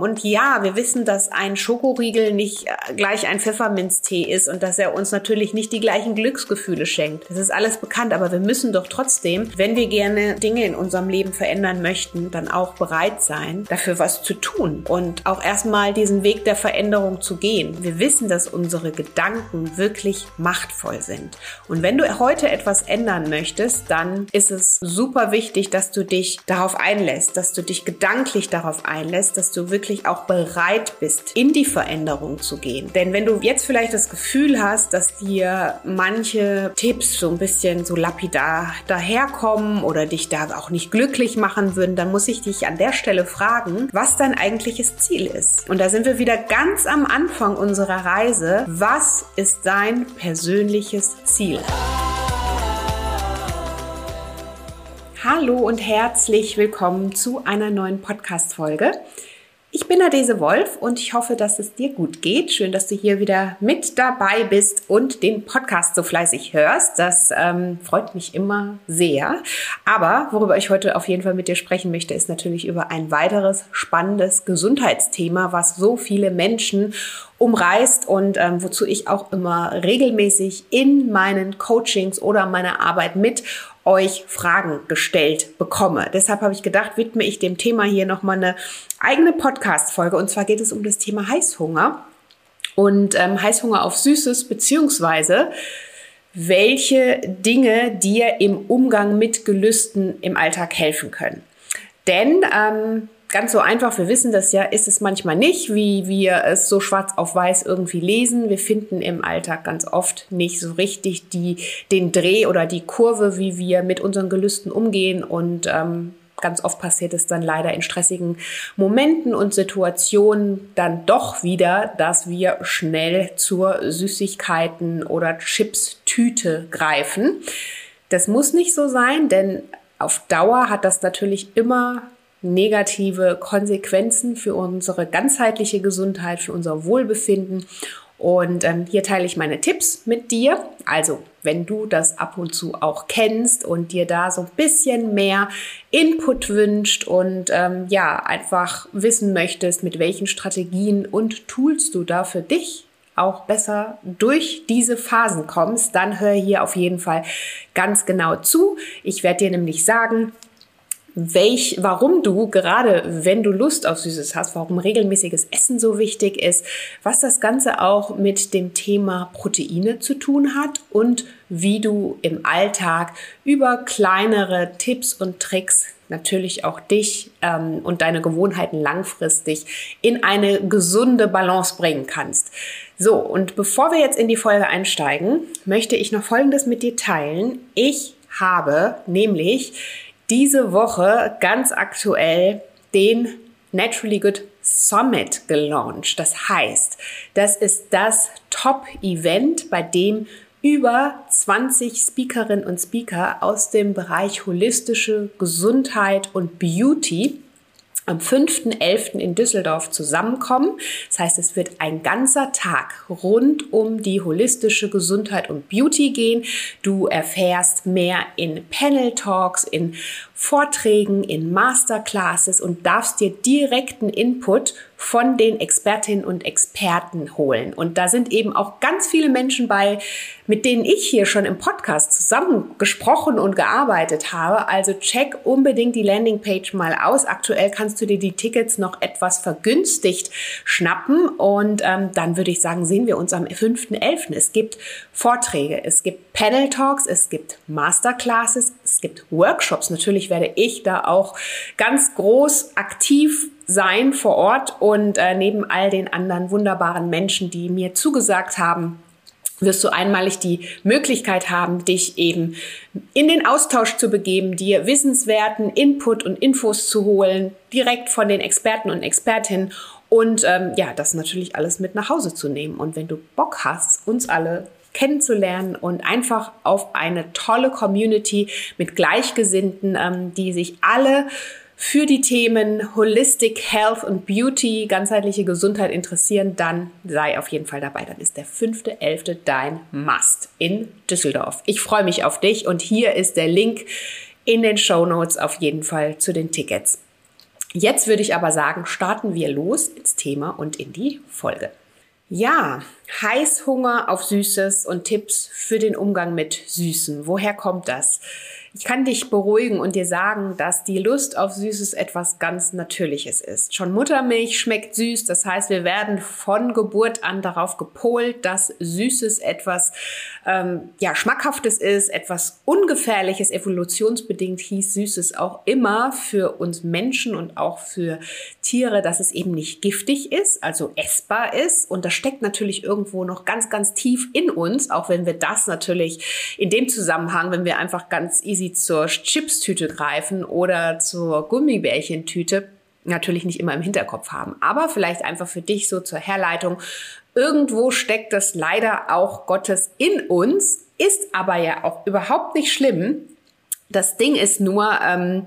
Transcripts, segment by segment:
Und ja, wir wissen, dass ein Schokoriegel nicht äh, gleich ein Pfefferminztee ist und dass er uns natürlich nicht die gleichen Glücksgefühle schenkt. Das ist alles bekannt, aber wir müssen doch trotzdem, wenn wir gerne Dinge in unserem Leben verändern möchten, dann auch bereit sein, dafür was zu tun und auch erstmal diesen Weg der Veränderung zu gehen. Wir wissen, dass unsere Gedanken wirklich machtvoll sind. Und wenn du heute etwas ändern möchtest, dann ist es super wichtig, dass du dich darauf einlässt, dass du dich gedanklich darauf einlässt, dass du wirklich wirklich auch bereit bist, in die Veränderung zu gehen. Denn wenn du jetzt vielleicht das Gefühl hast, dass dir manche Tipps so ein bisschen so lapidar daherkommen oder dich da auch nicht glücklich machen würden, dann muss ich dich an der Stelle fragen, was dein eigentliches Ziel ist. Und da sind wir wieder ganz am Anfang unserer Reise. Was ist dein persönliches Ziel? Hallo und herzlich willkommen zu einer neuen Podcast-Folge. Ich bin Adese Wolf und ich hoffe, dass es dir gut geht. Schön, dass du hier wieder mit dabei bist und den Podcast so fleißig hörst. Das ähm, freut mich immer sehr. Aber worüber ich heute auf jeden Fall mit dir sprechen möchte, ist natürlich über ein weiteres spannendes Gesundheitsthema, was so viele Menschen umreißt und ähm, wozu ich auch immer regelmäßig in meinen Coachings oder meiner Arbeit mit euch Fragen gestellt bekomme. Deshalb habe ich gedacht, widme ich dem Thema hier nochmal eine eigene Podcast-Folge. Und zwar geht es um das Thema Heißhunger und ähm, Heißhunger auf Süßes, beziehungsweise welche Dinge dir im Umgang mit Gelüsten im Alltag helfen können. Denn ähm, ganz so einfach, wir wissen das ja, ist es manchmal nicht, wie wir es so schwarz auf weiß irgendwie lesen. Wir finden im Alltag ganz oft nicht so richtig die, den Dreh oder die Kurve, wie wir mit unseren Gelüsten umgehen und ähm, Ganz oft passiert es dann leider in stressigen Momenten und Situationen dann doch wieder, dass wir schnell zur Süßigkeiten oder Chips-Tüte greifen. Das muss nicht so sein, denn auf Dauer hat das natürlich immer negative Konsequenzen für unsere ganzheitliche Gesundheit, für unser Wohlbefinden. Und ähm, hier teile ich meine Tipps mit dir. Also, wenn du das ab und zu auch kennst und dir da so ein bisschen mehr Input wünscht und ähm, ja, einfach wissen möchtest, mit welchen Strategien und Tools du da für dich auch besser durch diese Phasen kommst, dann hör hier auf jeden Fall ganz genau zu. Ich werde dir nämlich sagen, welch, warum du gerade, wenn du Lust auf Süßes hast, warum regelmäßiges Essen so wichtig ist, was das Ganze auch mit dem Thema Proteine zu tun hat und wie du im Alltag über kleinere Tipps und Tricks natürlich auch dich ähm, und deine Gewohnheiten langfristig in eine gesunde Balance bringen kannst. So, und bevor wir jetzt in die Folge einsteigen, möchte ich noch Folgendes mit dir teilen. Ich habe nämlich diese Woche ganz aktuell den Naturally Good Summit gelauncht. Das heißt, das ist das Top-Event, bei dem über 20 Speakerinnen und Speaker aus dem Bereich holistische Gesundheit und Beauty am 5.11. in Düsseldorf zusammenkommen. Das heißt, es wird ein ganzer Tag rund um die holistische Gesundheit und Beauty gehen. Du erfährst mehr in Panel Talks, in Vorträgen, in Masterclasses und darfst dir direkten Input von den Expertinnen und Experten holen. Und da sind eben auch ganz viele Menschen bei, mit denen ich hier schon im Podcast zusammen gesprochen und gearbeitet habe. Also check unbedingt die Landingpage mal aus. Aktuell kannst du dir die Tickets noch etwas vergünstigt schnappen. Und ähm, dann würde ich sagen, sehen wir uns am 5.11. Es gibt Vorträge, es gibt Panel Talks, es gibt Masterclasses, es gibt Workshops. Natürlich werde ich da auch ganz groß aktiv sein vor Ort und äh, neben all den anderen wunderbaren Menschen, die mir zugesagt haben, wirst du einmalig die Möglichkeit haben, dich eben in den Austausch zu begeben, dir wissenswerten Input und Infos zu holen, direkt von den Experten und Expertinnen und ähm, ja, das natürlich alles mit nach Hause zu nehmen. Und wenn du Bock hast, uns alle kennenzulernen und einfach auf eine tolle Community mit Gleichgesinnten, ähm, die sich alle für die Themen Holistic Health und Beauty, ganzheitliche Gesundheit interessieren, dann sei auf jeden Fall dabei. Dann ist der 5.11. dein Must in Düsseldorf. Ich freue mich auf dich und hier ist der Link in den Show Notes auf jeden Fall zu den Tickets. Jetzt würde ich aber sagen, starten wir los ins Thema und in die Folge. Ja, Heißhunger auf Süßes und Tipps für den Umgang mit Süßen. Woher kommt das? Ich kann dich beruhigen und dir sagen, dass die Lust auf Süßes etwas ganz Natürliches ist. Schon Muttermilch schmeckt süß, das heißt, wir werden von Geburt an darauf gepolt, dass Süßes etwas ähm, ja schmackhaftes ist, etwas ungefährliches. Evolutionsbedingt hieß Süßes auch immer für uns Menschen und auch für Tiere, dass es eben nicht giftig ist, also essbar ist. Und das steckt natürlich irgendwo noch ganz, ganz tief in uns, auch wenn wir das natürlich in dem Zusammenhang, wenn wir einfach ganz easy sie zur Chipstüte greifen oder zur Gummibärchentüte, natürlich nicht immer im Hinterkopf haben. Aber vielleicht einfach für dich so zur Herleitung. Irgendwo steckt das leider auch Gottes in uns, ist aber ja auch überhaupt nicht schlimm. Das Ding ist nur, ähm,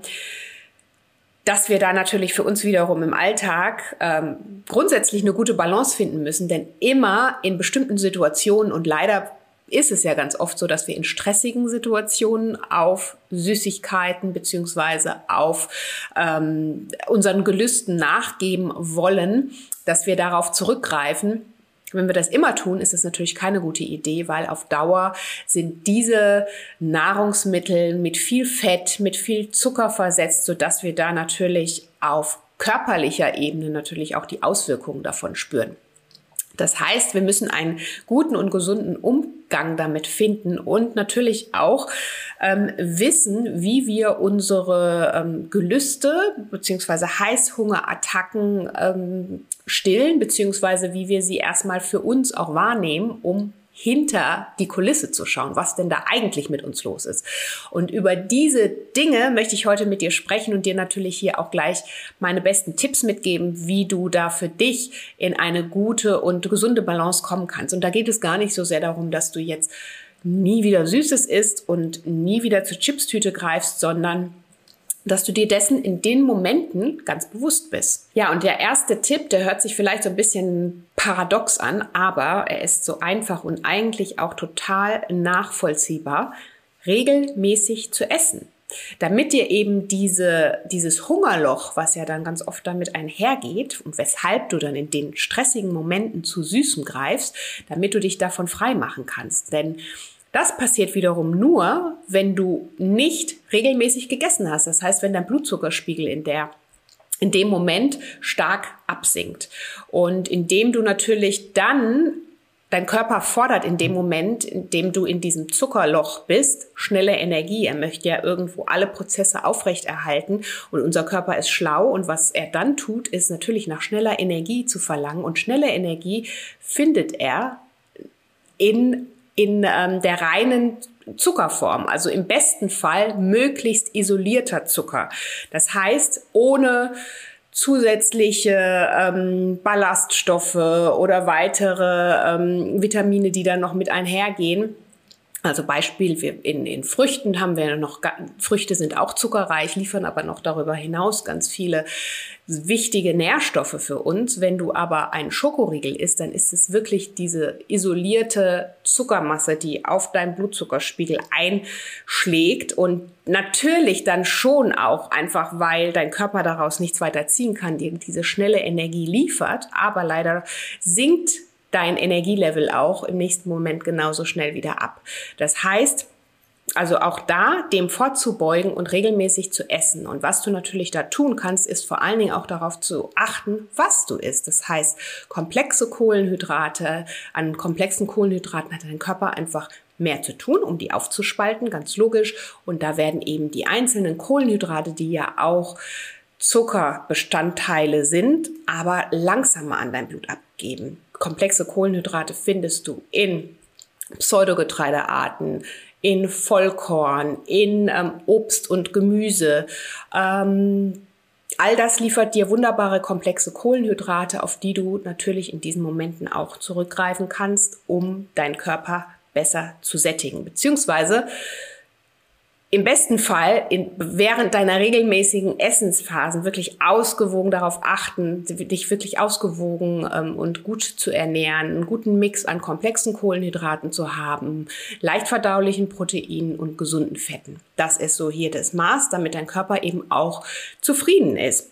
dass wir da natürlich für uns wiederum im Alltag ähm, grundsätzlich eine gute Balance finden müssen, denn immer in bestimmten Situationen und leider ist es ja ganz oft so, dass wir in stressigen Situationen auf Süßigkeiten beziehungsweise auf ähm, unseren Gelüsten nachgeben wollen, dass wir darauf zurückgreifen. Wenn wir das immer tun, ist das natürlich keine gute Idee, weil auf Dauer sind diese Nahrungsmittel mit viel Fett, mit viel Zucker versetzt, sodass wir da natürlich auf körperlicher Ebene natürlich auch die Auswirkungen davon spüren. Das heißt, wir müssen einen guten und gesunden Umgang damit finden und natürlich auch ähm, wissen, wie wir unsere ähm, Gelüste beziehungsweise Heißhungerattacken ähm, stillen, beziehungsweise wie wir sie erstmal für uns auch wahrnehmen, um hinter die Kulisse zu schauen, was denn da eigentlich mit uns los ist. Und über diese Dinge möchte ich heute mit dir sprechen und dir natürlich hier auch gleich meine besten Tipps mitgeben, wie du da für dich in eine gute und gesunde Balance kommen kannst. Und da geht es gar nicht so sehr darum, dass du jetzt nie wieder Süßes isst und nie wieder zur Chipstüte greifst, sondern dass du dir dessen in den Momenten ganz bewusst bist. Ja, und der erste Tipp, der hört sich vielleicht so ein bisschen paradox an, aber er ist so einfach und eigentlich auch total nachvollziehbar, regelmäßig zu essen. Damit dir eben diese, dieses Hungerloch, was ja dann ganz oft damit einhergeht und weshalb du dann in den stressigen Momenten zu Süßem greifst, damit du dich davon frei machen kannst. Denn das passiert wiederum nur, wenn du nicht regelmäßig gegessen hast. Das heißt, wenn dein Blutzuckerspiegel in der in dem Moment stark absinkt. Und indem du natürlich dann Dein Körper fordert in dem Moment, in dem du in diesem Zuckerloch bist, schnelle Energie. Er möchte ja irgendwo alle Prozesse aufrechterhalten und unser Körper ist schlau und was er dann tut, ist natürlich nach schneller Energie zu verlangen und schnelle Energie findet er in in ähm, der reinen Zuckerform, also im besten Fall möglichst isolierter Zucker. Das heißt, ohne zusätzliche ähm, Ballaststoffe oder weitere ähm, Vitamine, die dann noch mit einhergehen. Also Beispiel, wir in, in Früchten haben wir noch, Früchte sind auch zuckerreich, liefern aber noch darüber hinaus ganz viele wichtige Nährstoffe für uns. Wenn du aber einen Schokoriegel isst, dann ist es wirklich diese isolierte Zuckermasse, die auf deinen Blutzuckerspiegel einschlägt und natürlich dann schon auch einfach, weil dein Körper daraus nichts weiter ziehen kann, dir diese schnelle Energie liefert, aber leider sinkt dein Energielevel auch im nächsten Moment genauso schnell wieder ab. Das heißt, also auch da dem vorzubeugen und regelmäßig zu essen. Und was du natürlich da tun kannst, ist vor allen Dingen auch darauf zu achten, was du isst. Das heißt, komplexe Kohlenhydrate, an komplexen Kohlenhydraten hat dein Körper einfach mehr zu tun, um die aufzuspalten, ganz logisch. Und da werden eben die einzelnen Kohlenhydrate, die ja auch Zuckerbestandteile sind, aber langsamer an dein Blut abgeben komplexe Kohlenhydrate findest du in Pseudogetreidearten, in Vollkorn, in ähm, Obst und Gemüse. Ähm, all das liefert dir wunderbare komplexe Kohlenhydrate, auf die du natürlich in diesen Momenten auch zurückgreifen kannst, um deinen Körper besser zu sättigen. Beziehungsweise im besten Fall in, während deiner regelmäßigen Essensphasen wirklich ausgewogen darauf achten, dich wirklich ausgewogen ähm, und gut zu ernähren, einen guten Mix an komplexen Kohlenhydraten zu haben, leicht verdaulichen Proteinen und gesunden Fetten. Das ist so hier das Maß, damit dein Körper eben auch zufrieden ist.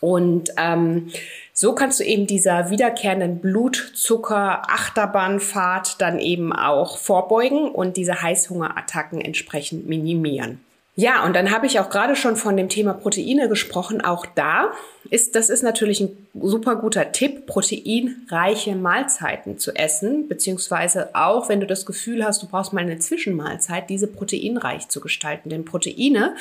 Und ähm, so kannst du eben dieser wiederkehrenden Blutzucker-Achterbahnfahrt dann eben auch vorbeugen und diese Heißhungerattacken entsprechend minimieren. Ja, und dann habe ich auch gerade schon von dem Thema Proteine gesprochen. Auch da ist, das ist natürlich ein super guter Tipp, proteinreiche Mahlzeiten zu essen, beziehungsweise auch, wenn du das Gefühl hast, du brauchst mal eine Zwischenmahlzeit, diese proteinreich zu gestalten. Denn Proteine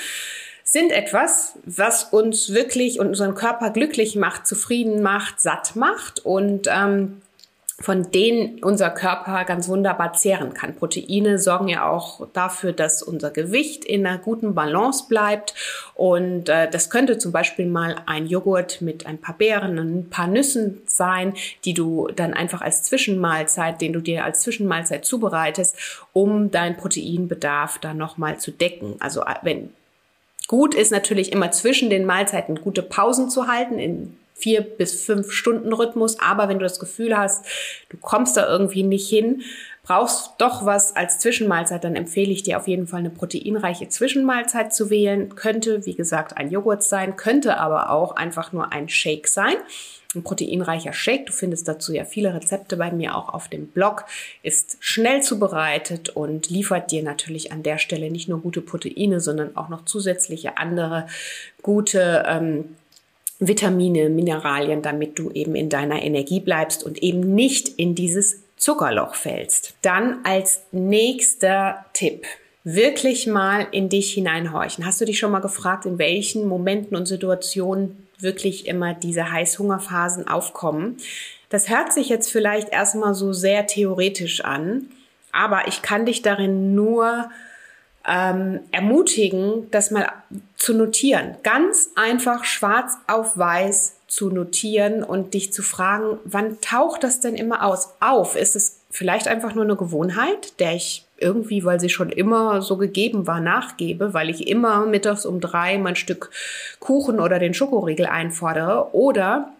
sind etwas, was uns wirklich und unseren Körper glücklich macht, zufrieden macht, satt macht und ähm, von denen unser Körper ganz wunderbar zehren kann. Proteine sorgen ja auch dafür, dass unser Gewicht in einer guten Balance bleibt. Und äh, das könnte zum Beispiel mal ein Joghurt mit ein paar Beeren und ein paar Nüssen sein, die du dann einfach als Zwischenmahlzeit, den du dir als Zwischenmahlzeit zubereitest, um deinen Proteinbedarf dann nochmal zu decken. Also äh, wenn Gut ist natürlich immer zwischen den Mahlzeiten gute Pausen zu halten in vier bis fünf Stunden Rhythmus. Aber wenn du das Gefühl hast, du kommst da irgendwie nicht hin, brauchst doch was als Zwischenmahlzeit, dann empfehle ich dir auf jeden Fall eine proteinreiche Zwischenmahlzeit zu wählen. Könnte, wie gesagt, ein Joghurt sein, könnte aber auch einfach nur ein Shake sein ein proteinreicher Shake. Du findest dazu ja viele Rezepte bei mir auch auf dem Blog. Ist schnell zubereitet und liefert dir natürlich an der Stelle nicht nur gute Proteine, sondern auch noch zusätzliche andere gute ähm, Vitamine, Mineralien, damit du eben in deiner Energie bleibst und eben nicht in dieses Zuckerloch fällst. Dann als nächster Tipp wirklich mal in dich hineinhorchen. Hast du dich schon mal gefragt, in welchen Momenten und Situationen wirklich immer diese Heißhungerphasen aufkommen. Das hört sich jetzt vielleicht erstmal so sehr theoretisch an, aber ich kann dich darin nur ähm, ermutigen, das mal zu notieren. Ganz einfach schwarz auf weiß zu notieren und dich zu fragen, wann taucht das denn immer aus? Auf? Ist es vielleicht einfach nur eine Gewohnheit, der ich irgendwie, weil sie schon immer so gegeben war, nachgebe, weil ich immer mittags um drei mein Stück Kuchen oder den Schokoriegel einfordere oder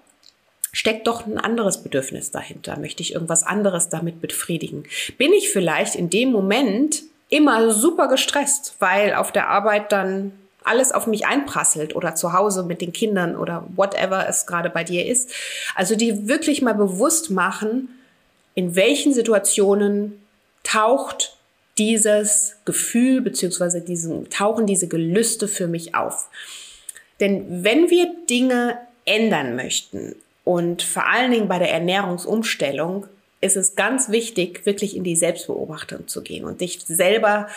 steckt doch ein anderes Bedürfnis dahinter? Möchte ich irgendwas anderes damit befriedigen? Bin ich vielleicht in dem Moment immer super gestresst, weil auf der Arbeit dann alles auf mich einprasselt oder zu Hause mit den Kindern oder whatever es gerade bei dir ist. Also die wirklich mal bewusst machen, in welchen Situationen taucht dieses Gefühl beziehungsweise diesen, tauchen diese Gelüste für mich auf. Denn wenn wir Dinge ändern möchten und vor allen Dingen bei der Ernährungsumstellung ist es ganz wichtig, wirklich in die Selbstbeobachtung zu gehen und dich selber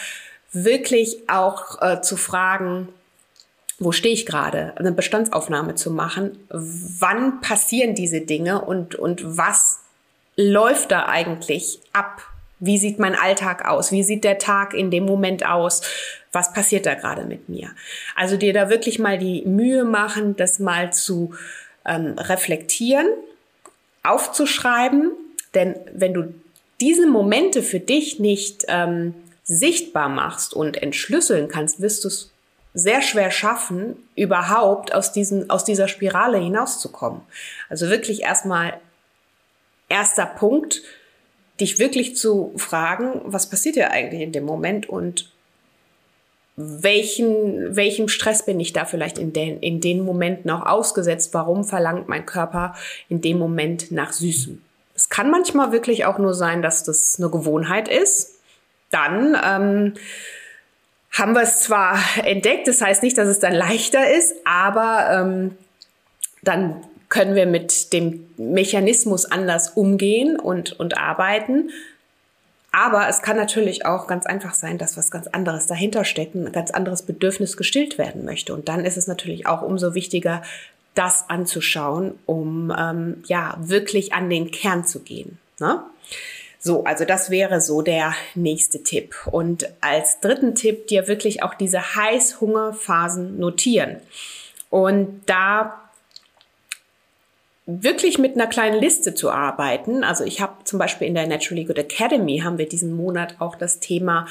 wirklich auch äh, zu fragen, wo stehe ich gerade, eine Bestandsaufnahme zu machen, wann passieren diese Dinge und, und was läuft da eigentlich ab? Wie sieht mein Alltag aus? Wie sieht der Tag in dem Moment aus? Was passiert da gerade mit mir? Also dir da wirklich mal die Mühe machen, das mal zu ähm, reflektieren, aufzuschreiben. Denn wenn du diese Momente für dich nicht ähm, sichtbar machst und entschlüsseln kannst, wirst du es sehr schwer schaffen, überhaupt aus, diesen, aus dieser Spirale hinauszukommen. Also wirklich erstmal erster Punkt, dich wirklich zu fragen, was passiert ja eigentlich in dem Moment und welchen, welchem Stress bin ich da vielleicht in den, in den Momenten auch ausgesetzt? Warum verlangt mein Körper in dem Moment nach Süßem? Es kann manchmal wirklich auch nur sein, dass das eine Gewohnheit ist. Dann ähm, haben wir es zwar entdeckt, das heißt nicht, dass es dann leichter ist, aber ähm, dann können wir mit dem Mechanismus anders umgehen und, und arbeiten. Aber es kann natürlich auch ganz einfach sein, dass was ganz anderes dahinter steckt, ein ganz anderes Bedürfnis gestillt werden möchte. Und dann ist es natürlich auch umso wichtiger, das anzuschauen, um ähm, ja wirklich an den Kern zu gehen. Ne? So, also das wäre so der nächste Tipp. Und als dritten Tipp dir wirklich auch diese Heißhungerphasen notieren. Und da wirklich mit einer kleinen Liste zu arbeiten. Also ich habe zum Beispiel in der Naturally Good Academy haben wir diesen Monat auch das Thema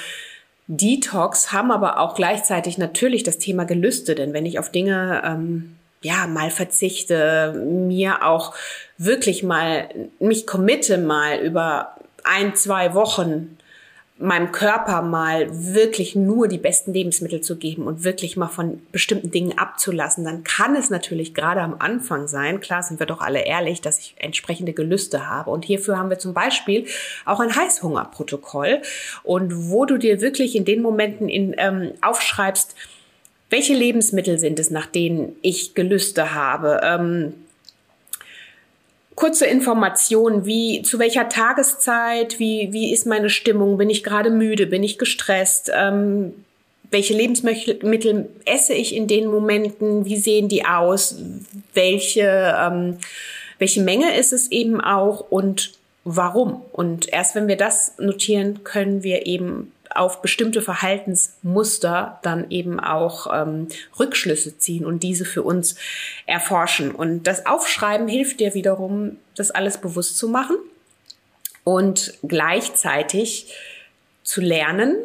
Detox, haben aber auch gleichzeitig natürlich das Thema Gelüste, denn wenn ich auf Dinge ähm, ja mal verzichte, mir auch wirklich mal mich committe mal über ein, zwei Wochen meinem Körper mal wirklich nur die besten Lebensmittel zu geben und wirklich mal von bestimmten Dingen abzulassen, dann kann es natürlich gerade am Anfang sein, klar sind wir doch alle ehrlich, dass ich entsprechende Gelüste habe. Und hierfür haben wir zum Beispiel auch ein Heißhungerprotokoll und wo du dir wirklich in den Momenten in, ähm, aufschreibst, welche Lebensmittel sind es, nach denen ich Gelüste habe. Ähm, kurze Informationen, wie zu welcher Tageszeit, wie, wie ist meine Stimmung, bin ich gerade müde, bin ich gestresst, ähm, welche Lebensmittel esse ich in den Momenten, wie sehen die aus, welche, ähm, welche Menge ist es eben auch? Und warum. Und erst wenn wir das notieren, können wir eben auf bestimmte Verhaltensmuster dann eben auch ähm, Rückschlüsse ziehen und diese für uns erforschen. Und das Aufschreiben hilft dir wiederum, das alles bewusst zu machen und gleichzeitig zu lernen,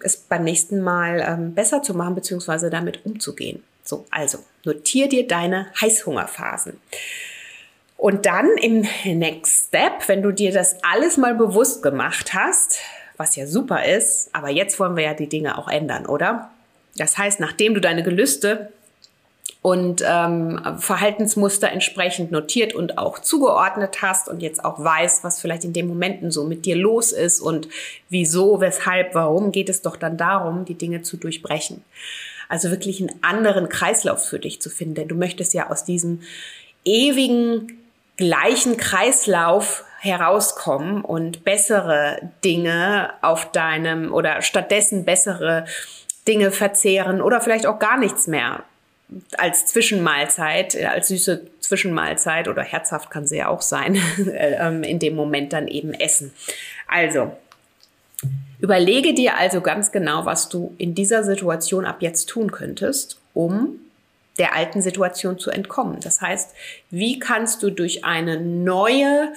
es beim nächsten Mal ähm, besser zu machen, beziehungsweise damit umzugehen. So, also notier dir deine Heißhungerphasen. Und dann im Next Step, wenn du dir das alles mal bewusst gemacht hast, was ja super ist, aber jetzt wollen wir ja die Dinge auch ändern, oder? Das heißt, nachdem du deine Gelüste und ähm, Verhaltensmuster entsprechend notiert und auch zugeordnet hast und jetzt auch weißt, was vielleicht in den Momenten so mit dir los ist und wieso, weshalb, warum, geht es doch dann darum, die Dinge zu durchbrechen. Also wirklich einen anderen Kreislauf für dich zu finden. Denn du möchtest ja aus diesem ewigen gleichen Kreislauf herauskommen und bessere Dinge auf deinem oder stattdessen bessere Dinge verzehren oder vielleicht auch gar nichts mehr als Zwischenmahlzeit, als süße Zwischenmahlzeit oder herzhaft kann sie ja auch sein, ähm, in dem Moment dann eben essen. Also, überlege dir also ganz genau, was du in dieser Situation ab jetzt tun könntest, um der alten Situation zu entkommen. Das heißt, wie kannst du durch eine neue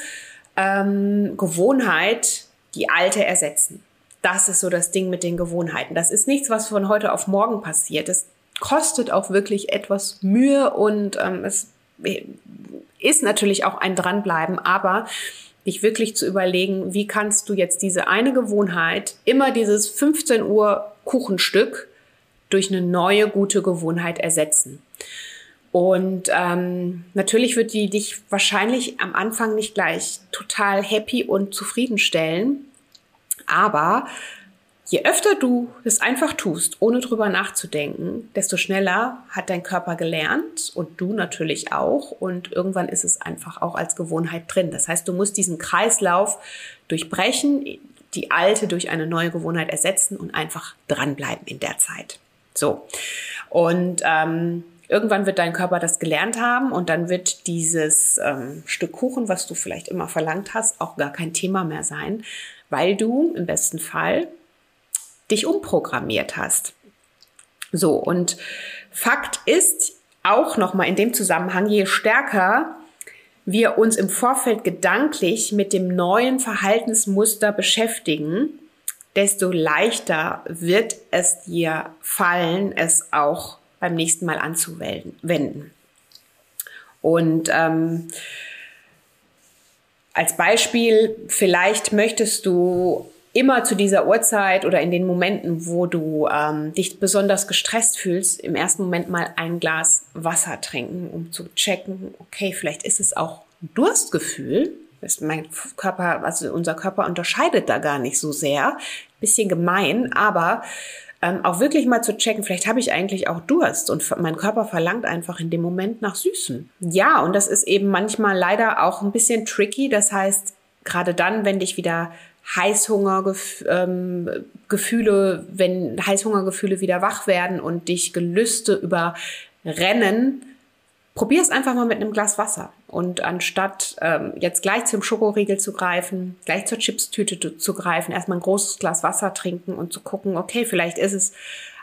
ähm, Gewohnheit die alte ersetzen? Das ist so das Ding mit den Gewohnheiten. Das ist nichts, was von heute auf morgen passiert. Es kostet auch wirklich etwas Mühe und ähm, es ist natürlich auch ein Dranbleiben, aber dich wirklich zu überlegen, wie kannst du jetzt diese eine Gewohnheit, immer dieses 15 Uhr Kuchenstück, durch eine neue gute Gewohnheit ersetzen. Und ähm, natürlich wird die dich wahrscheinlich am Anfang nicht gleich total happy und zufriedenstellen. Aber je öfter du es einfach tust, ohne drüber nachzudenken, desto schneller hat dein Körper gelernt und du natürlich auch. Und irgendwann ist es einfach auch als Gewohnheit drin. Das heißt, du musst diesen Kreislauf durchbrechen, die alte durch eine neue Gewohnheit ersetzen und einfach dranbleiben in der Zeit. So. Und ähm, irgendwann wird dein Körper das gelernt haben und dann wird dieses ähm, Stück Kuchen, was du vielleicht immer verlangt hast, auch gar kein Thema mehr sein, weil du im besten Fall dich umprogrammiert hast. So, und Fakt ist auch nochmal in dem Zusammenhang, je stärker wir uns im Vorfeld gedanklich mit dem neuen Verhaltensmuster beschäftigen, desto leichter wird es dir fallen, es auch beim nächsten Mal anzuwenden. Und ähm, als Beispiel, vielleicht möchtest du immer zu dieser Uhrzeit oder in den Momenten, wo du ähm, dich besonders gestresst fühlst, im ersten Moment mal ein Glas Wasser trinken, um zu checken, okay, vielleicht ist es auch Durstgefühl, ist mein Körper, also unser Körper unterscheidet da gar nicht so sehr. Bisschen gemein, aber ähm, auch wirklich mal zu checken, vielleicht habe ich eigentlich auch Durst und mein Körper verlangt einfach in dem Moment nach Süßen. Ja, und das ist eben manchmal leider auch ein bisschen tricky. Das heißt, gerade dann, wenn dich wieder Heißhungergefühle, ähm, wenn Heißhungergefühle wieder wach werden und dich Gelüste überrennen, probier es einfach mal mit einem Glas Wasser. Und anstatt ähm, jetzt gleich zum Schokoriegel zu greifen, gleich zur Chipstüte zu greifen, erstmal ein großes Glas Wasser trinken und zu gucken, okay, vielleicht ist es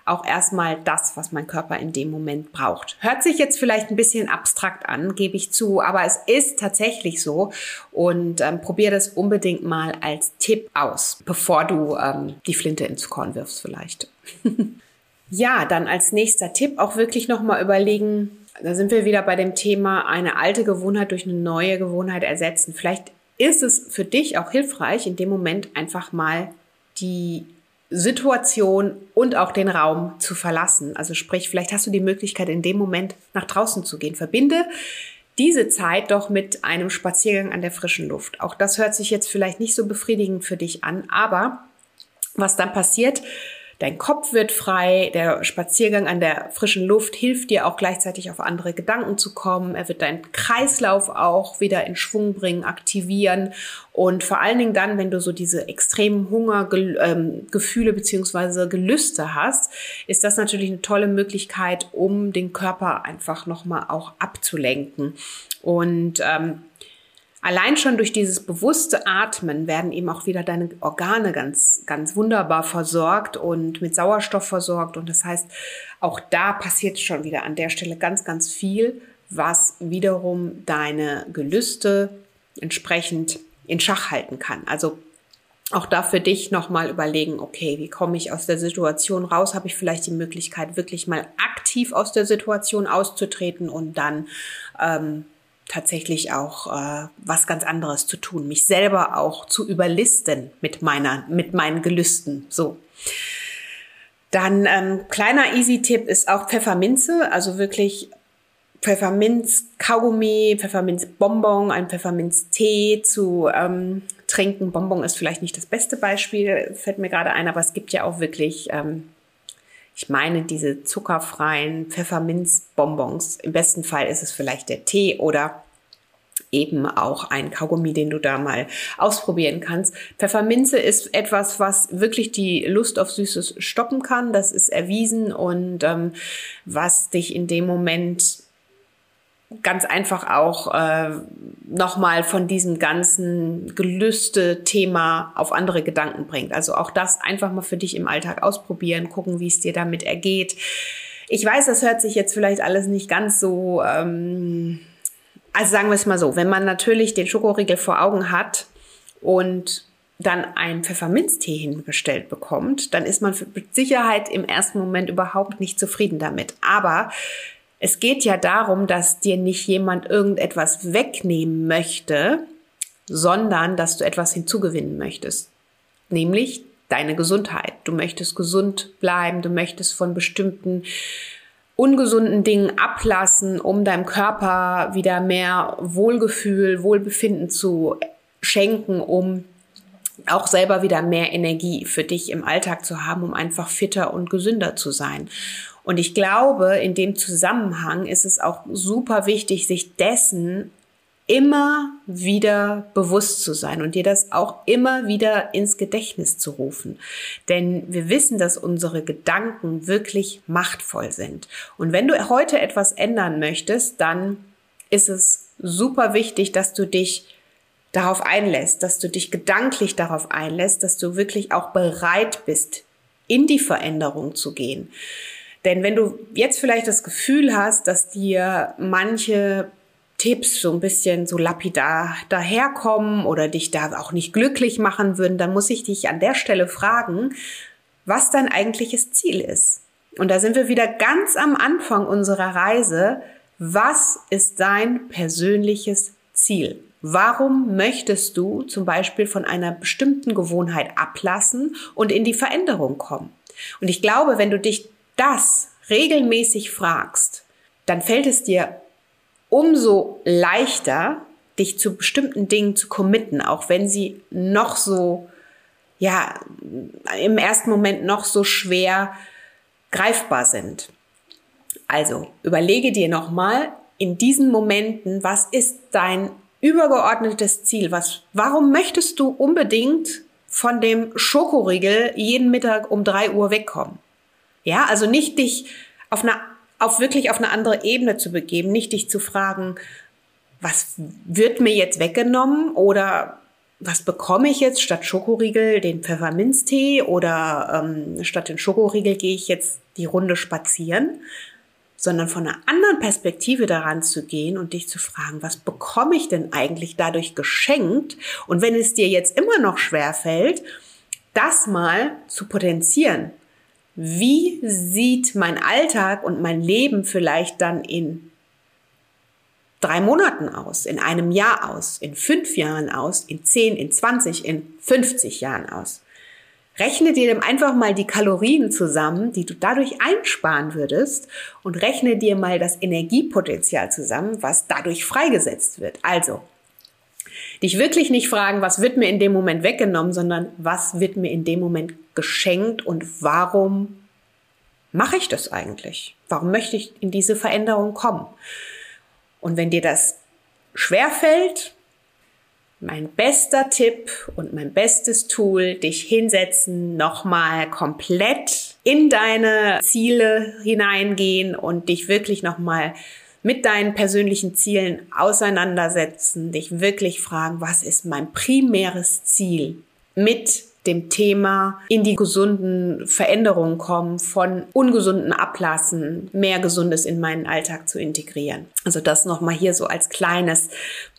auch erstmal das, was mein Körper in dem Moment braucht. Hört sich jetzt vielleicht ein bisschen abstrakt an, gebe ich zu, aber es ist tatsächlich so und ähm, probier das unbedingt mal als Tipp aus, bevor du ähm, die Flinte ins Korn wirfst vielleicht. ja, dann als nächster Tipp auch wirklich nochmal überlegen, da sind wir wieder bei dem Thema, eine alte Gewohnheit durch eine neue Gewohnheit ersetzen. Vielleicht ist es für dich auch hilfreich, in dem Moment einfach mal die Situation und auch den Raum zu verlassen. Also sprich, vielleicht hast du die Möglichkeit, in dem Moment nach draußen zu gehen. Verbinde diese Zeit doch mit einem Spaziergang an der frischen Luft. Auch das hört sich jetzt vielleicht nicht so befriedigend für dich an, aber was dann passiert, Dein Kopf wird frei, der Spaziergang an der frischen Luft hilft dir auch gleichzeitig auf andere Gedanken zu kommen. Er wird deinen Kreislauf auch wieder in Schwung bringen, aktivieren und vor allen Dingen dann, wenn du so diese extremen Hungergefühle ähm, beziehungsweise Gelüste hast, ist das natürlich eine tolle Möglichkeit, um den Körper einfach nochmal auch abzulenken. Und ähm, Allein schon durch dieses bewusste Atmen werden eben auch wieder deine Organe ganz, ganz wunderbar versorgt und mit Sauerstoff versorgt. Und das heißt, auch da passiert schon wieder an der Stelle ganz, ganz viel, was wiederum deine Gelüste entsprechend in Schach halten kann. Also auch da für dich nochmal überlegen, okay, wie komme ich aus der Situation raus? Habe ich vielleicht die Möglichkeit, wirklich mal aktiv aus der Situation auszutreten und dann ähm, tatsächlich auch äh, was ganz anderes zu tun, mich selber auch zu überlisten mit meiner, mit meinen Gelüsten. So. Dann ähm, kleiner Easy-Tipp ist auch Pfefferminze, also wirklich Pfefferminz-Kaugummi, Pfefferminz-Bonbon, ein Pfefferminz-Tee zu ähm, trinken. Bonbon ist vielleicht nicht das beste Beispiel, fällt mir gerade ein, aber es gibt ja auch wirklich ähm, ich meine diese zuckerfreien Pfefferminzbonbons. Im besten Fall ist es vielleicht der Tee oder eben auch ein Kaugummi, den du da mal ausprobieren kannst. Pfefferminze ist etwas, was wirklich die Lust auf Süßes stoppen kann. Das ist erwiesen und ähm, was dich in dem Moment ganz einfach auch äh, nochmal von diesem ganzen Gelüste-Thema auf andere Gedanken bringt. Also auch das einfach mal für dich im Alltag ausprobieren, gucken, wie es dir damit ergeht. Ich weiß, das hört sich jetzt vielleicht alles nicht ganz so, ähm, also sagen wir es mal so, wenn man natürlich den Schokoriegel vor Augen hat und dann einen Pfefferminztee hingestellt bekommt, dann ist man mit Sicherheit im ersten Moment überhaupt nicht zufrieden damit. Aber es geht ja darum, dass dir nicht jemand irgendetwas wegnehmen möchte, sondern dass du etwas hinzugewinnen möchtest. Nämlich deine Gesundheit. Du möchtest gesund bleiben, du möchtest von bestimmten ungesunden Dingen ablassen, um deinem Körper wieder mehr Wohlgefühl, Wohlbefinden zu schenken, um auch selber wieder mehr Energie für dich im Alltag zu haben, um einfach fitter und gesünder zu sein. Und ich glaube, in dem Zusammenhang ist es auch super wichtig, sich dessen immer wieder bewusst zu sein und dir das auch immer wieder ins Gedächtnis zu rufen. Denn wir wissen, dass unsere Gedanken wirklich machtvoll sind. Und wenn du heute etwas ändern möchtest, dann ist es super wichtig, dass du dich darauf einlässt, dass du dich gedanklich darauf einlässt, dass du wirklich auch bereit bist, in die Veränderung zu gehen. Denn wenn du jetzt vielleicht das Gefühl hast, dass dir manche Tipps so ein bisschen so lapidar daherkommen oder dich da auch nicht glücklich machen würden, dann muss ich dich an der Stelle fragen, was dein eigentliches Ziel ist. Und da sind wir wieder ganz am Anfang unserer Reise. Was ist dein persönliches Ziel? Warum möchtest du zum Beispiel von einer bestimmten Gewohnheit ablassen und in die Veränderung kommen? Und ich glaube, wenn du dich das regelmäßig fragst, dann fällt es dir umso leichter, dich zu bestimmten Dingen zu committen, auch wenn sie noch so, ja, im ersten Moment noch so schwer greifbar sind. Also überlege dir nochmal in diesen Momenten, was ist dein übergeordnetes Ziel? Was, warum möchtest du unbedingt von dem Schokoriegel jeden Mittag um drei Uhr wegkommen? Ja, also nicht dich auf eine, auf wirklich auf eine andere Ebene zu begeben, nicht dich zu fragen, was wird mir jetzt weggenommen oder was bekomme ich jetzt statt Schokoriegel, den Pfefferminztee oder ähm, statt den Schokoriegel gehe ich jetzt die Runde spazieren, sondern von einer anderen Perspektive daran zu gehen und dich zu fragen, was bekomme ich denn eigentlich dadurch geschenkt? Und wenn es dir jetzt immer noch schwer fällt, das mal zu potenzieren wie sieht mein Alltag und mein Leben vielleicht dann in drei Monaten aus, in einem Jahr aus, in fünf Jahren aus, in zehn, in zwanzig, in fünfzig Jahren aus? Rechne dir einfach mal die Kalorien zusammen, die du dadurch einsparen würdest und rechne dir mal das Energiepotenzial zusammen, was dadurch freigesetzt wird. Also, dich wirklich nicht fragen, was wird mir in dem Moment weggenommen, sondern was wird mir in dem Moment geschenkt und warum mache ich das eigentlich? Warum möchte ich in diese Veränderung kommen? Und wenn dir das schwerfällt, mein bester Tipp und mein bestes Tool, dich hinsetzen, nochmal komplett in deine Ziele hineingehen und dich wirklich nochmal mit deinen persönlichen Zielen auseinandersetzen, dich wirklich fragen, was ist mein primäres Ziel mit dem Thema in die gesunden Veränderungen kommen, von ungesunden Ablassen, mehr Gesundes in meinen Alltag zu integrieren. Also das nochmal hier so als kleines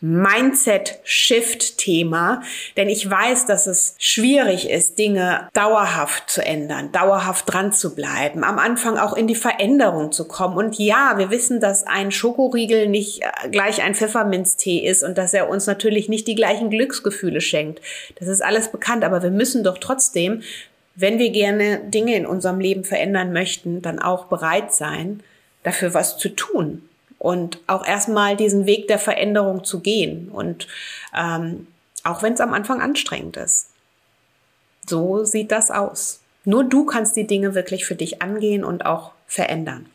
Mindset-Shift-Thema, denn ich weiß, dass es schwierig ist, Dinge dauerhaft zu ändern, dauerhaft dran zu bleiben, am Anfang auch in die Veränderung zu kommen. Und ja, wir wissen, dass ein Schokoriegel nicht äh, gleich ein Pfefferminztee ist und dass er uns natürlich nicht die gleichen Glücksgefühle schenkt. Das ist alles bekannt, aber wir müssen doch trotzdem, wenn wir gerne Dinge in unserem Leben verändern möchten, dann auch bereit sein, dafür was zu tun und auch erstmal diesen Weg der Veränderung zu gehen und ähm, auch wenn es am Anfang anstrengend ist. So sieht das aus. Nur du kannst die Dinge wirklich für dich angehen und auch verändern.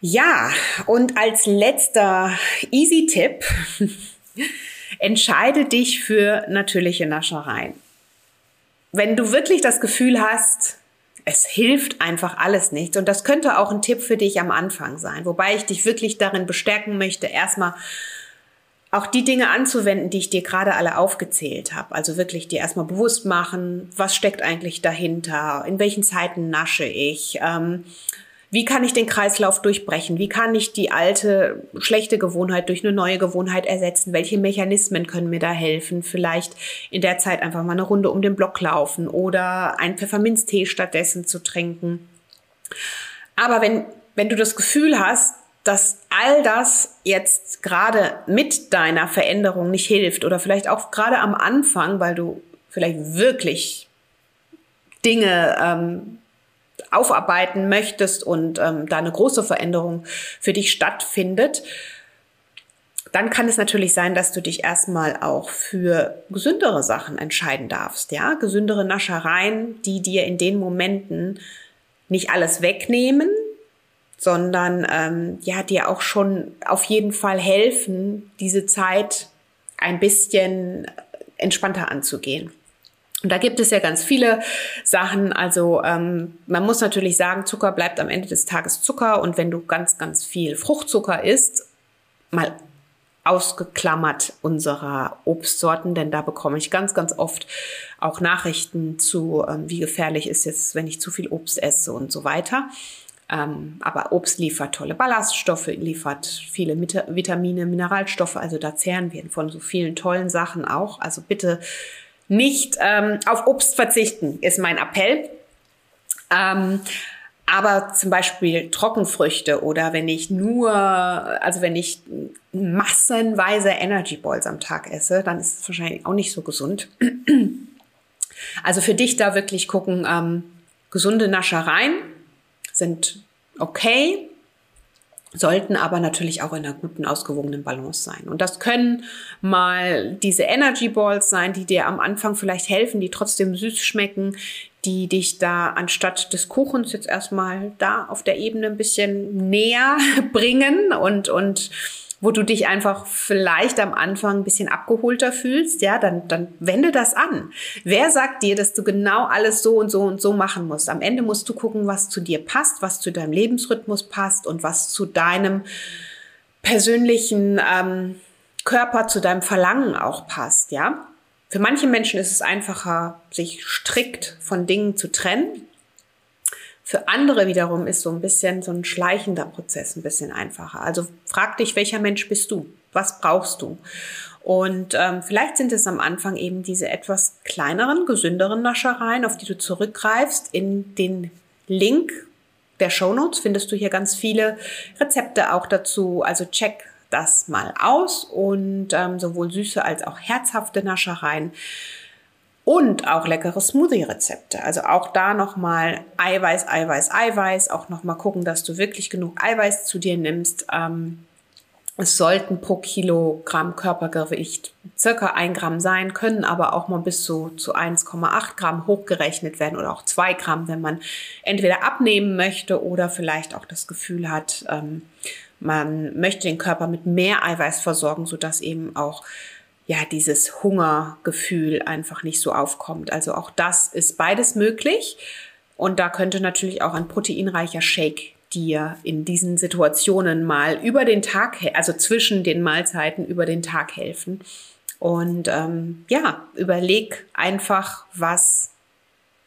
Ja, und als letzter Easy-Tipp entscheide dich für natürliche Naschereien. Wenn du wirklich das Gefühl hast, es hilft einfach alles nichts. Und das könnte auch ein Tipp für dich am Anfang sein, wobei ich dich wirklich darin bestärken möchte, erstmal auch die Dinge anzuwenden, die ich dir gerade alle aufgezählt habe. Also wirklich dir erstmal bewusst machen, was steckt eigentlich dahinter, in welchen Zeiten nasche ich, ähm, wie kann ich den Kreislauf durchbrechen? Wie kann ich die alte schlechte Gewohnheit durch eine neue Gewohnheit ersetzen? Welche Mechanismen können mir da helfen? Vielleicht in der Zeit einfach mal eine Runde um den Block laufen oder einen Pfefferminztee stattdessen zu trinken. Aber wenn, wenn du das Gefühl hast, dass all das jetzt gerade mit deiner Veränderung nicht hilft oder vielleicht auch gerade am Anfang, weil du vielleicht wirklich Dinge ähm, aufarbeiten möchtest und ähm, da eine große Veränderung für dich stattfindet, dann kann es natürlich sein, dass du dich erstmal auch für gesündere Sachen entscheiden darfst, ja, gesündere Naschereien, die dir in den Momenten nicht alles wegnehmen, sondern ähm, ja dir auch schon auf jeden Fall helfen, diese Zeit ein bisschen entspannter anzugehen. Und da gibt es ja ganz viele Sachen. Also ähm, man muss natürlich sagen, Zucker bleibt am Ende des Tages Zucker. Und wenn du ganz, ganz viel Fruchtzucker isst, mal ausgeklammert unserer Obstsorten, denn da bekomme ich ganz, ganz oft auch Nachrichten zu, ähm, wie gefährlich ist es, wenn ich zu viel Obst esse und so weiter. Ähm, aber Obst liefert tolle Ballaststoffe, liefert viele Vitamine, Mineralstoffe. Also da zehren wir von so vielen tollen Sachen auch. Also bitte nicht ähm, auf Obst verzichten, ist mein Appell. Ähm, aber zum Beispiel Trockenfrüchte oder wenn ich nur, also wenn ich massenweise Energy Balls am Tag esse, dann ist es wahrscheinlich auch nicht so gesund. Also für dich da wirklich gucken, ähm, gesunde Naschereien sind okay, sollten aber natürlich auch in einer guten, ausgewogenen Balance sein. Und das können mal diese Energy Balls sein, die dir am Anfang vielleicht helfen, die trotzdem süß schmecken, die dich da anstatt des Kuchens jetzt erstmal da auf der Ebene ein bisschen näher bringen und, und wo du dich einfach vielleicht am Anfang ein bisschen abgeholter fühlst, ja, dann, dann wende das an. Wer sagt dir, dass du genau alles so und so und so machen musst? Am Ende musst du gucken, was zu dir passt, was zu deinem Lebensrhythmus passt und was zu deinem persönlichen ähm, Körper, zu deinem Verlangen auch passt, ja. Für manche Menschen ist es einfacher, sich strikt von Dingen zu trennen. Für andere wiederum ist so ein bisschen so ein schleichender Prozess ein bisschen einfacher. Also frag dich, welcher Mensch bist du? Was brauchst du? Und ähm, vielleicht sind es am Anfang eben diese etwas kleineren, gesünderen Naschereien, auf die du zurückgreifst. In den Link der Show Notes findest du hier ganz viele Rezepte auch dazu. Also check das mal aus und ähm, sowohl süße als auch herzhafte Naschereien und auch leckere Smoothie-Rezepte. Also auch da nochmal Eiweiß, Eiweiß, Eiweiß. Auch nochmal gucken, dass du wirklich genug Eiweiß zu dir nimmst. Ähm, es sollten pro Kilogramm Körpergewicht circa ein Gramm sein, können aber auch mal bis zu, zu 1,8 Gramm hochgerechnet werden oder auch zwei Gramm, wenn man entweder abnehmen möchte oder vielleicht auch das Gefühl hat, ähm, man möchte den Körper mit mehr Eiweiß versorgen, sodass eben auch ja, dieses Hungergefühl einfach nicht so aufkommt. Also auch das ist beides möglich. Und da könnte natürlich auch ein proteinreicher Shake dir in diesen Situationen mal über den Tag, also zwischen den Mahlzeiten über den Tag helfen. Und ähm, ja, überleg einfach, was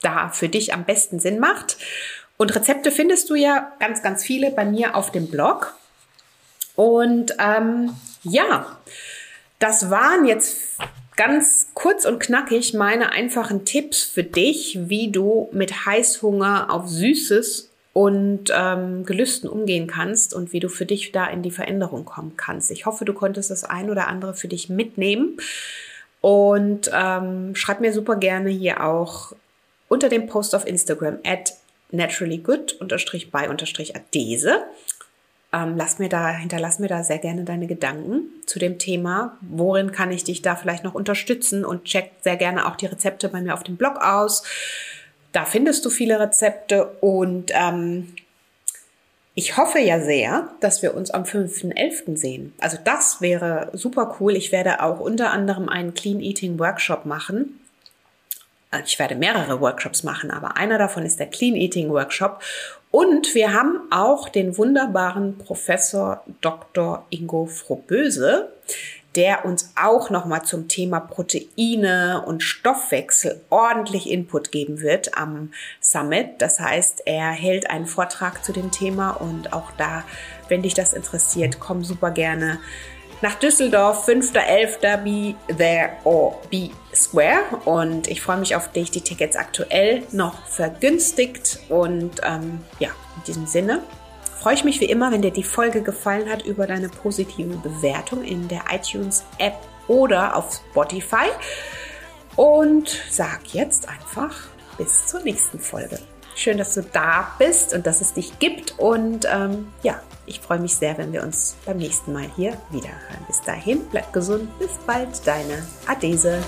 da für dich am besten Sinn macht. Und Rezepte findest du ja ganz, ganz viele bei mir auf dem Blog. Und ähm, ja, das waren jetzt ganz kurz und knackig meine einfachen Tipps für dich, wie du mit Heißhunger auf Süßes und ähm, Gelüsten umgehen kannst und wie du für dich da in die Veränderung kommen kannst. Ich hoffe, du konntest das ein oder andere für dich mitnehmen. Und ähm, schreib mir super gerne hier auch unter dem Post auf Instagram at naturallygood-by-adese. Ähm, lass mir da, hinterlass mir da sehr gerne deine Gedanken zu dem Thema. Worin kann ich dich da vielleicht noch unterstützen? Und check sehr gerne auch die Rezepte bei mir auf dem Blog aus. Da findest du viele Rezepte und ähm, ich hoffe ja sehr, dass wir uns am 5.11. sehen. Also das wäre super cool. Ich werde auch unter anderem einen Clean Eating Workshop machen. Also ich werde mehrere Workshops machen, aber einer davon ist der Clean Eating Workshop. Und wir haben auch den wunderbaren Professor Dr. Ingo Frohböse, der uns auch nochmal zum Thema Proteine und Stoffwechsel ordentlich Input geben wird am Summit. Das heißt, er hält einen Vortrag zu dem Thema und auch da, wenn dich das interessiert, komm super gerne nach Düsseldorf, 5.11. Be there or be square. Und ich freue mich auf dich. Die Tickets aktuell noch vergünstigt. Und ähm, ja, in diesem Sinne freue ich mich wie immer, wenn dir die Folge gefallen hat, über deine positive Bewertung in der iTunes-App oder auf Spotify. Und sag jetzt einfach bis zur nächsten Folge. Schön, dass du da bist und dass es dich gibt. Und ähm, ja, ich freue mich sehr, wenn wir uns beim nächsten Mal hier wieder hören. Bis dahin, bleib gesund. Bis bald, deine Adese.